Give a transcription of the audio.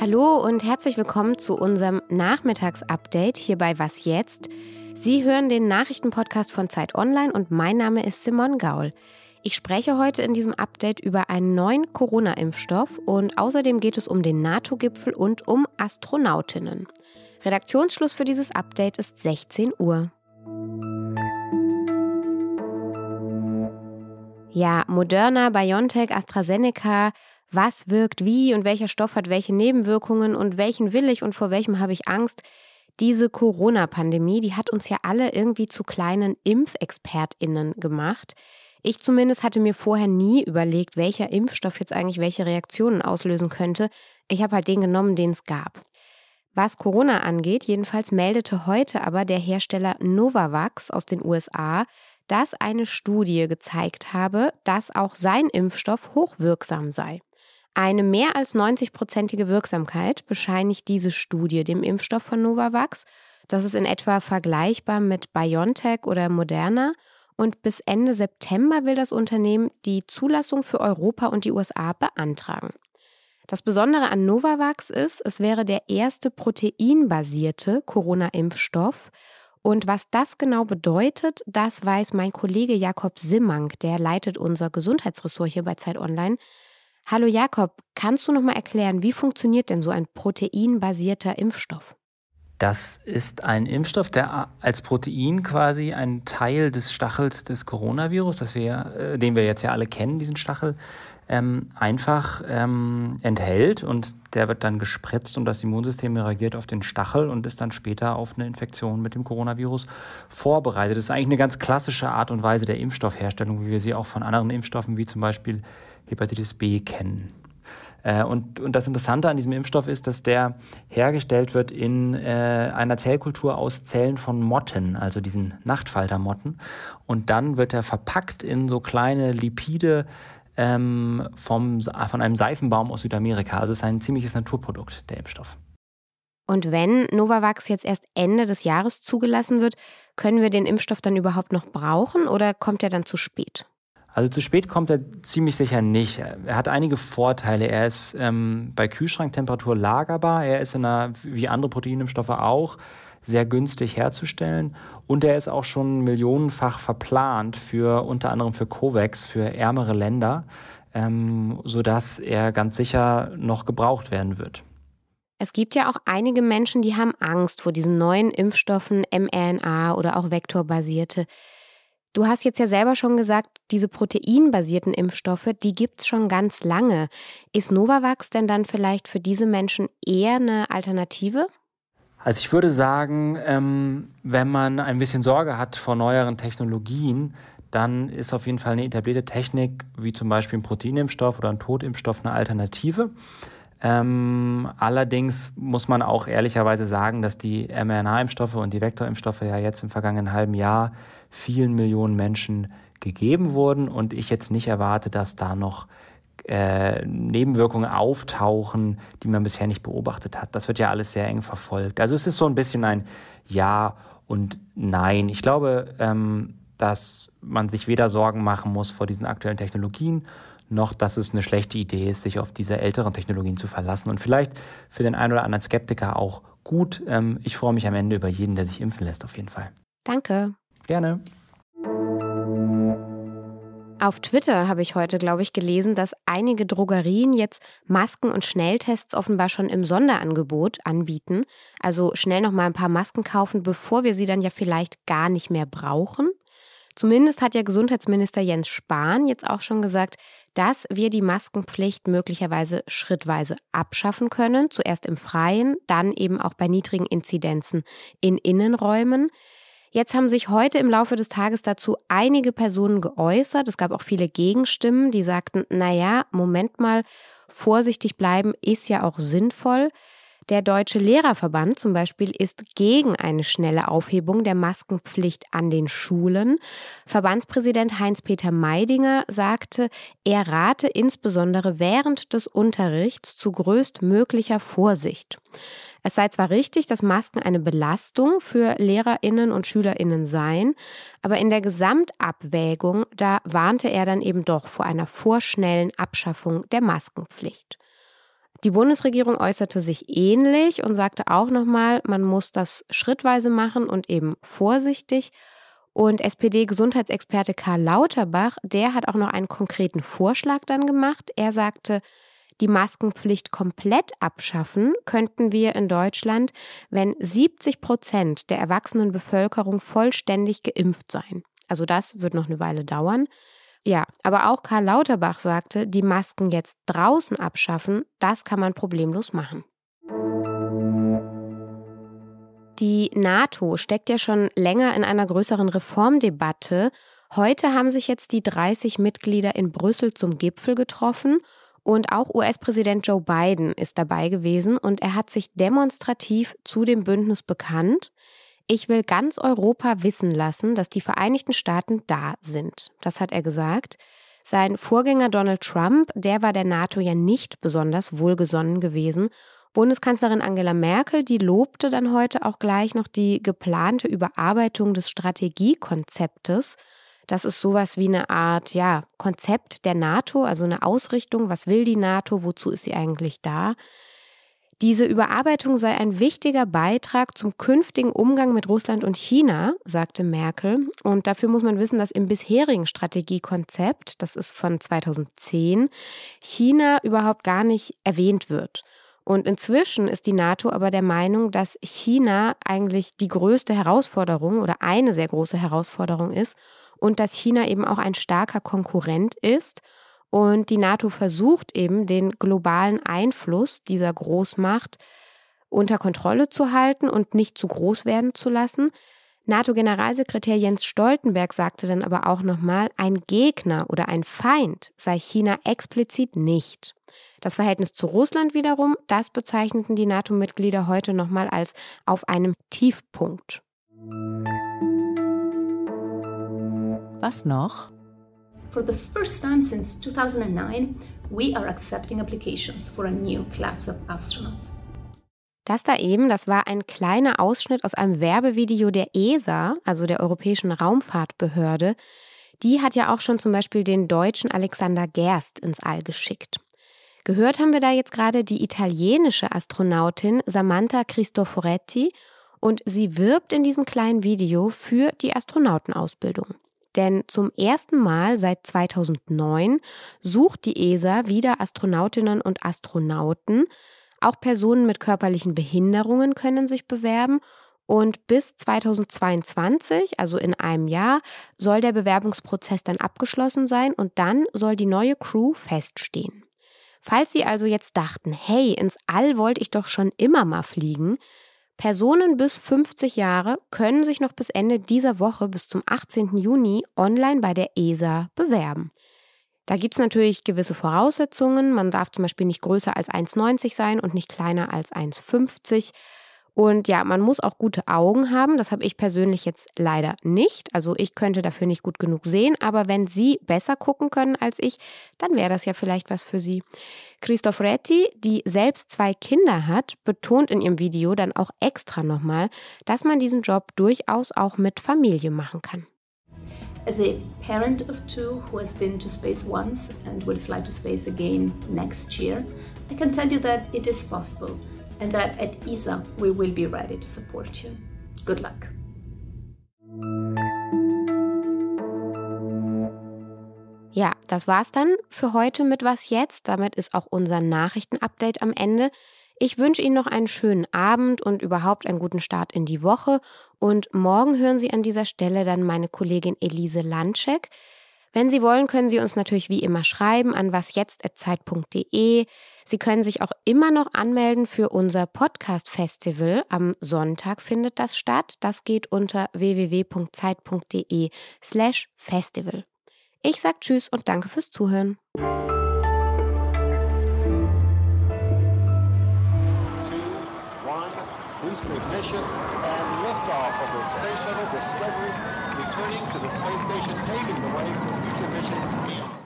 Hallo und herzlich willkommen zu unserem Nachmittagsupdate hier bei Was jetzt? Sie hören den Nachrichtenpodcast von Zeit Online und mein Name ist Simon Gaul. Ich spreche heute in diesem Update über einen neuen Corona-Impfstoff und außerdem geht es um den NATO-Gipfel und um Astronautinnen. Redaktionsschluss für dieses Update ist 16 Uhr. Ja, Moderna, BioNTech, AstraZeneca, was wirkt wie und welcher Stoff hat welche Nebenwirkungen und welchen will ich und vor welchem habe ich Angst. Diese Corona-Pandemie, die hat uns ja alle irgendwie zu kleinen ImpfexpertInnen gemacht. Ich zumindest hatte mir vorher nie überlegt, welcher Impfstoff jetzt eigentlich welche Reaktionen auslösen könnte. Ich habe halt den genommen, den es gab. Was Corona angeht, jedenfalls meldete heute aber der Hersteller Novavax aus den USA, dass eine Studie gezeigt habe, dass auch sein Impfstoff hochwirksam sei. Eine mehr als 90-prozentige Wirksamkeit bescheinigt diese Studie dem Impfstoff von Novavax. Das ist in etwa vergleichbar mit BioNTech oder Moderna. Und bis Ende September will das Unternehmen die Zulassung für Europa und die USA beantragen. Das Besondere an Novavax ist, es wäre der erste proteinbasierte Corona-Impfstoff. Und was das genau bedeutet, das weiß mein Kollege Jakob Simmang, der leitet unser Gesundheitsressort hier bei Zeit Online. Hallo Jakob, kannst du noch mal erklären, wie funktioniert denn so ein proteinbasierter Impfstoff? Das ist ein Impfstoff, der als Protein quasi ein Teil des Stachels des Coronavirus, wir, äh, den wir jetzt ja alle kennen, diesen Stachel, ähm, einfach ähm, enthält und der wird dann gespritzt und das Immunsystem reagiert auf den Stachel und ist dann später auf eine Infektion mit dem Coronavirus vorbereitet. Das ist eigentlich eine ganz klassische Art und Weise der Impfstoffherstellung, wie wir sie auch von anderen Impfstoffen wie zum Beispiel Hepatitis B kennen. Äh, und, und das Interessante an diesem Impfstoff ist, dass der hergestellt wird in äh, einer Zellkultur aus Zellen von Motten, also diesen Nachtfaltermotten. Und dann wird er verpackt in so kleine Lipide ähm, vom, von einem Seifenbaum aus Südamerika. Also es ist ein ziemliches Naturprodukt, der Impfstoff. Und wenn Novavax jetzt erst Ende des Jahres zugelassen wird, können wir den Impfstoff dann überhaupt noch brauchen oder kommt er dann zu spät? Also zu spät kommt er ziemlich sicher nicht. Er hat einige Vorteile. Er ist ähm, bei Kühlschranktemperatur lagerbar. Er ist in einer, wie andere Proteinimpfstoffe auch, sehr günstig herzustellen. Und er ist auch schon millionenfach verplant für unter anderem für COVAX, für ärmere Länder, ähm, sodass er ganz sicher noch gebraucht werden wird. Es gibt ja auch einige Menschen, die haben Angst vor diesen neuen Impfstoffen, mRNA oder auch vektorbasierte. Du hast jetzt ja selber schon gesagt, diese proteinbasierten Impfstoffe, die gibt es schon ganz lange. Ist Novavax denn dann vielleicht für diese Menschen eher eine Alternative? Also ich würde sagen, ähm, wenn man ein bisschen Sorge hat vor neueren Technologien, dann ist auf jeden Fall eine etablierte Technik wie zum Beispiel ein Proteinimpfstoff oder ein Totimpfstoff eine Alternative. Ähm, allerdings muss man auch ehrlicherweise sagen, dass die mRNA-Impfstoffe und die Vektorimpfstoffe ja jetzt im vergangenen halben Jahr vielen Millionen Menschen gegeben wurden und ich jetzt nicht erwarte, dass da noch äh, Nebenwirkungen auftauchen, die man bisher nicht beobachtet hat. Das wird ja alles sehr eng verfolgt. Also es ist so ein bisschen ein Ja und Nein. Ich glaube, ähm, dass man sich weder Sorgen machen muss vor diesen aktuellen Technologien, noch dass es eine schlechte Idee ist, sich auf diese älteren Technologien zu verlassen. Und vielleicht für den einen oder anderen Skeptiker auch gut. Ähm, ich freue mich am Ende über jeden, der sich impfen lässt, auf jeden Fall. Danke. Gerne. Auf Twitter habe ich heute, glaube ich, gelesen, dass einige Drogerien jetzt Masken und Schnelltests offenbar schon im Sonderangebot anbieten. Also schnell noch mal ein paar Masken kaufen, bevor wir sie dann ja vielleicht gar nicht mehr brauchen. Zumindest hat ja Gesundheitsminister Jens Spahn jetzt auch schon gesagt, dass wir die Maskenpflicht möglicherweise schrittweise abschaffen können. Zuerst im Freien, dann eben auch bei niedrigen Inzidenzen in Innenräumen. Jetzt haben sich heute im Laufe des Tages dazu einige Personen geäußert. Es gab auch viele Gegenstimmen, die sagten, naja, Moment mal, vorsichtig bleiben ist ja auch sinnvoll. Der Deutsche Lehrerverband zum Beispiel ist gegen eine schnelle Aufhebung der Maskenpflicht an den Schulen. Verbandspräsident Heinz-Peter Meidinger sagte, er rate insbesondere während des Unterrichts zu größtmöglicher Vorsicht. Es sei zwar richtig, dass Masken eine Belastung für Lehrerinnen und Schülerinnen seien, aber in der Gesamtabwägung, da warnte er dann eben doch vor einer vorschnellen Abschaffung der Maskenpflicht. Die Bundesregierung äußerte sich ähnlich und sagte auch nochmal, man muss das schrittweise machen und eben vorsichtig. Und SPD-Gesundheitsexperte Karl Lauterbach, der hat auch noch einen konkreten Vorschlag dann gemacht. Er sagte, die Maskenpflicht komplett abschaffen könnten wir in Deutschland, wenn 70 Prozent der erwachsenen Bevölkerung vollständig geimpft seien. Also das wird noch eine Weile dauern. Ja, aber auch Karl Lauterbach sagte, die Masken jetzt draußen abschaffen, das kann man problemlos machen. Die NATO steckt ja schon länger in einer größeren Reformdebatte. Heute haben sich jetzt die 30 Mitglieder in Brüssel zum Gipfel getroffen und auch US-Präsident Joe Biden ist dabei gewesen und er hat sich demonstrativ zu dem Bündnis bekannt. Ich will ganz Europa wissen lassen, dass die Vereinigten Staaten da sind. Das hat er gesagt. Sein Vorgänger Donald Trump, der war der NATO ja nicht besonders wohlgesonnen gewesen. Bundeskanzlerin Angela Merkel, die lobte dann heute auch gleich noch die geplante Überarbeitung des Strategiekonzeptes. Das ist sowas wie eine Art, ja, Konzept der NATO, also eine Ausrichtung. Was will die NATO? Wozu ist sie eigentlich da? Diese Überarbeitung sei ein wichtiger Beitrag zum künftigen Umgang mit Russland und China, sagte Merkel. Und dafür muss man wissen, dass im bisherigen Strategiekonzept, das ist von 2010, China überhaupt gar nicht erwähnt wird. Und inzwischen ist die NATO aber der Meinung, dass China eigentlich die größte Herausforderung oder eine sehr große Herausforderung ist und dass China eben auch ein starker Konkurrent ist und die NATO versucht eben, den globalen Einfluss dieser Großmacht unter Kontrolle zu halten und nicht zu groß werden zu lassen. NATO-Generalsekretär Jens Stoltenberg sagte dann aber auch nochmal, ein Gegner oder ein Feind sei China explizit nicht. Das Verhältnis zu Russland wiederum, das bezeichneten die NATO-Mitglieder heute nochmal als auf einem Tiefpunkt. Was noch? For the first time since 2009, we are accepting applications for a new class of astronauts. Das da eben, das war ein kleiner Ausschnitt aus einem Werbevideo der ESA, also der Europäischen Raumfahrtbehörde. Die hat ja auch schon zum Beispiel den deutschen Alexander Gerst ins All geschickt. Gehört haben wir da jetzt gerade die italienische Astronautin Samantha Cristoforetti und sie wirbt in diesem kleinen Video für die Astronautenausbildung. Denn zum ersten Mal seit 2009 sucht die ESA wieder Astronautinnen und Astronauten. Auch Personen mit körperlichen Behinderungen können sich bewerben. Und bis 2022, also in einem Jahr, soll der Bewerbungsprozess dann abgeschlossen sein und dann soll die neue Crew feststehen. Falls Sie also jetzt dachten, hey, ins All wollte ich doch schon immer mal fliegen, Personen bis 50 Jahre können sich noch bis Ende dieser Woche, bis zum 18. Juni, online bei der ESA bewerben. Da gibt es natürlich gewisse Voraussetzungen. Man darf zum Beispiel nicht größer als 1,90 sein und nicht kleiner als 1,50. Und ja, man muss auch gute Augen haben. Das habe ich persönlich jetzt leider nicht. Also ich könnte dafür nicht gut genug sehen. Aber wenn Sie besser gucken können als ich, dann wäre das ja vielleicht was für Sie. Christoph Retti, die selbst zwei Kinder hat, betont in ihrem Video dann auch extra nochmal, dass man diesen Job durchaus auch mit Familie machen kann. As a parent of two who has been to space once and will fly to space again next year, I can tell you that it is possible. And that at ESA we will be ready to support you. Good luck. Ja, das war's dann für heute mit Was jetzt. Damit ist auch unser Nachrichtenupdate am Ende. Ich wünsche Ihnen noch einen schönen Abend und überhaupt einen guten Start in die Woche. Und morgen hören Sie an dieser Stelle dann meine Kollegin Elise Landschek. Wenn Sie wollen, können Sie uns natürlich wie immer schreiben an wasjetzt.zeit.de. Sie können sich auch immer noch anmelden für unser Podcast-Festival. Am Sonntag findet das statt. Das geht unter www.zeit.de slash festival. Ich sage Tschüss und danke fürs Zuhören. ignition and liftoff of the Space Shuttle Discovery, returning to the space station, paving the way for future missions beyond.